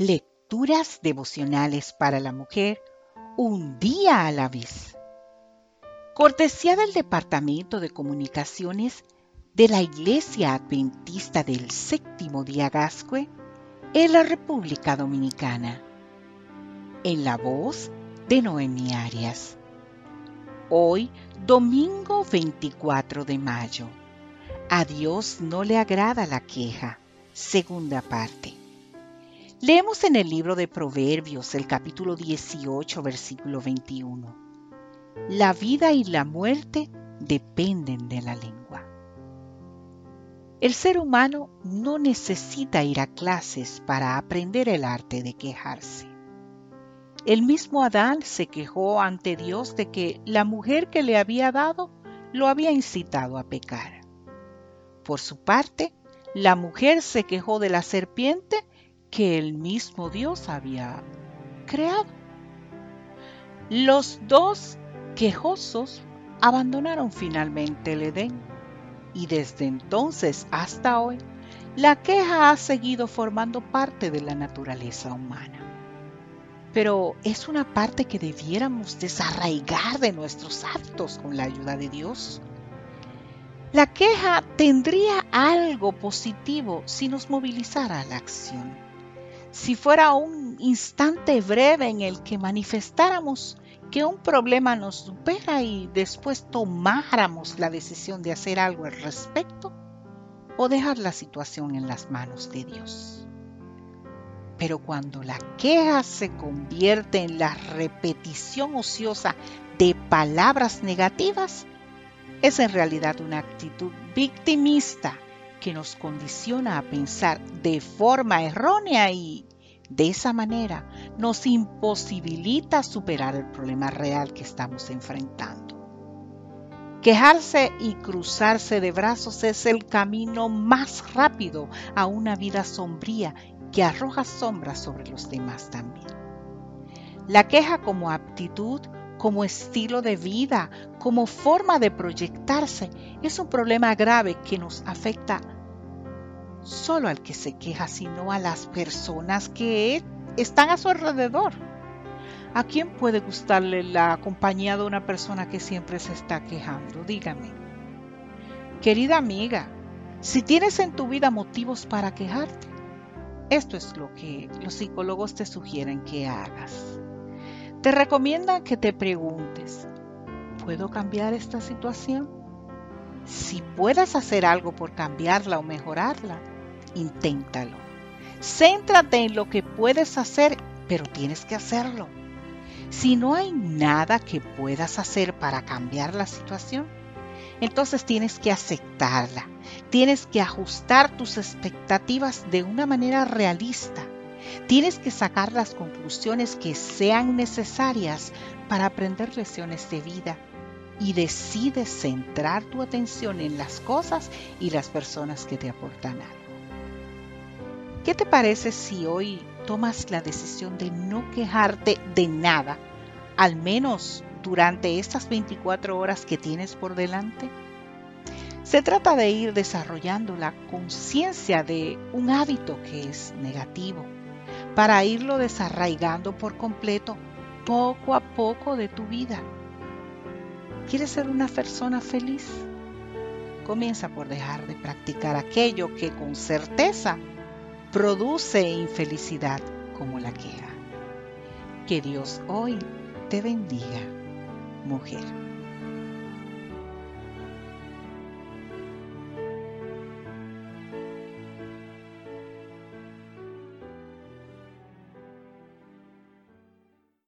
Lecturas devocionales para la mujer un día a la vez. Cortesía del Departamento de Comunicaciones de la Iglesia Adventista del Séptimo Día Gascue en la República Dominicana. En la voz de Noemi Arias. Hoy, domingo 24 de mayo. A Dios no le agrada la queja. Segunda parte. Leemos en el libro de Proverbios, el capítulo 18, versículo 21. La vida y la muerte dependen de la lengua. El ser humano no necesita ir a clases para aprender el arte de quejarse. El mismo Adán se quejó ante Dios de que la mujer que le había dado lo había incitado a pecar. Por su parte, la mujer se quejó de la serpiente que el mismo Dios había creado. Los dos quejosos abandonaron finalmente el Edén y desde entonces hasta hoy la queja ha seguido formando parte de la naturaleza humana. Pero es una parte que debiéramos desarraigar de nuestros actos con la ayuda de Dios. La queja tendría algo positivo si nos movilizara a la acción si fuera un instante breve en el que manifestáramos que un problema nos supera y después tomáramos la decisión de hacer algo al respecto o dejar la situación en las manos de Dios. Pero cuando la queja se convierte en la repetición ociosa de palabras negativas, es en realidad una actitud victimista que nos condiciona a pensar de forma errónea y de esa manera nos imposibilita superar el problema real que estamos enfrentando. Quejarse y cruzarse de brazos es el camino más rápido a una vida sombría que arroja sombras sobre los demás también. La queja como aptitud, como estilo de vida, como forma de proyectarse, es un problema grave que nos afecta solo al que se queja, sino a las personas que están a su alrededor. ¿A quién puede gustarle la compañía de una persona que siempre se está quejando? Dígame. Querida amiga, si tienes en tu vida motivos para quejarte, esto es lo que los psicólogos te sugieren que hagas. Te recomiendan que te preguntes, ¿puedo cambiar esta situación? Si puedes hacer algo por cambiarla o mejorarla, inténtalo. Céntrate en lo que puedes hacer, pero tienes que hacerlo. Si no hay nada que puedas hacer para cambiar la situación, entonces tienes que aceptarla. Tienes que ajustar tus expectativas de una manera realista. Tienes que sacar las conclusiones que sean necesarias para aprender lecciones de vida y decides centrar tu atención en las cosas y las personas que te aportan algo. ¿Qué te parece si hoy tomas la decisión de no quejarte de nada, al menos durante estas 24 horas que tienes por delante? Se trata de ir desarrollando la conciencia de un hábito que es negativo, para irlo desarraigando por completo poco a poco de tu vida. ¿Quieres ser una persona feliz? Comienza por dejar de practicar aquello que con certeza produce infelicidad como la queja. Que Dios hoy te bendiga, mujer.